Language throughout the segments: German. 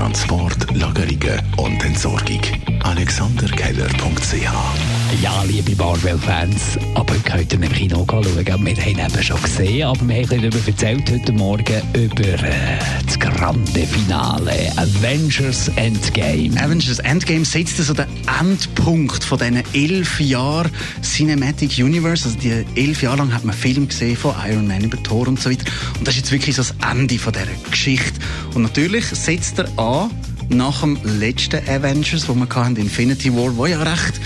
Transport, Lagerungen und Entsorgung. AlexanderKeller.ch Ja, liebe Barwell-Fans, aber heute könnt ihr im Kino schauen. Wir haben eben schon gesehen, aber wir haben darüber erzählt heute Morgen über äh, das grande Finale Avengers Endgame. Avengers Endgame setzt so den Endpunkt von diesen elf Jahren Cinematic Universe. Also die elf Jahre lang hat man Film gesehen von Iron Man über Thor und so weiter. Und das ist jetzt wirklich so das Ende von dieser Geschichte. Und natürlich setzt er an nach dem letzten Avengers, wo wir hatten, Infinity War, wo ja recht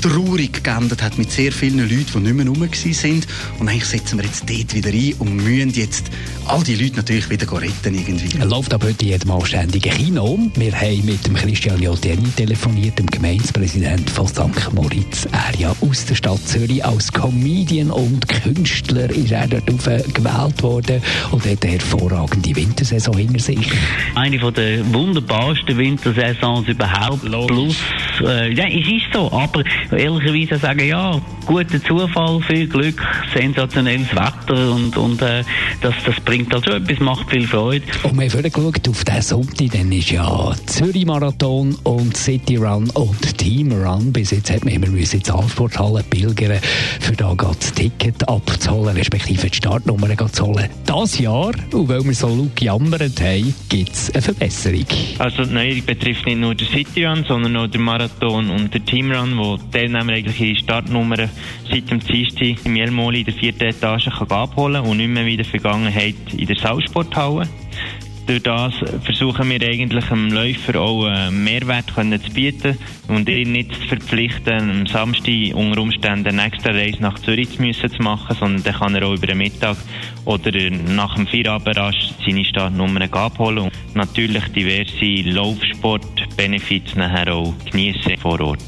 traurig geendet hat mit sehr vielen Leuten, die nicht mehr rum waren. Und eigentlich setzen wir jetzt dort wieder ein und müssen jetzt all die Leute natürlich wieder retten irgendwie. Er läuft aber heute jedem anständigen Kino. Wir haben mit dem Christian Jodeni telefoniert, dem Gemeindepräsident von St. Moritz. Er ja aus der Stadt Zürich als Comedian und Künstler ist er dort gewählt worden und hat eine hervorragende Wintersaison hinter sich. Eine von der wunderbarsten Wintersaisons überhaupt. Plus, äh, ja, es ist so, aber ehrlicherweise sagen, ja, guter Zufall, viel Glück, sensationelles Wetter und, und äh, das, das bringt halt schon etwas, macht viel Freude. Und wir haben geschaut auf den Sonntag, dann ist ja Zürich Marathon und City Run und Team Run. Bis jetzt hat man immer müssen in die Hallensporthalle pilgern, für da das Ticket abzuholen, respektive die Startnummer zu holen. Das Jahr, und weil wir so laut jammert haben, gibt es eine Verbesserung. Also die Neuerung betrifft nicht nur den City Run, sondern auch den Marathon und den Team Run, wo die Teilnehmer eigentlich ihre Startnummern seit dem Dienstag im Jelmoli in der vierten Etage kann abholen und nicht mehr wie in der Vergangenheit in der Saussporthalle. Durch das versuchen wir eigentlich dem Läufer auch einen Mehrwert können zu bieten und ihn nicht zu verpflichten, am Samstag unter Umständen eine extra Reise nach Zürich zu müssen zu machen, sondern dann kann er auch über den Mittag oder nach dem Feierabend rasch seine Startnummern abholen und natürlich diverse Laufsport-Benefits nachher auch genießen vor Ort.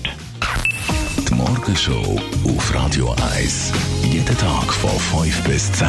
Die Morgenshow auf Radio 1. Jeden Tag von 5 bis 10.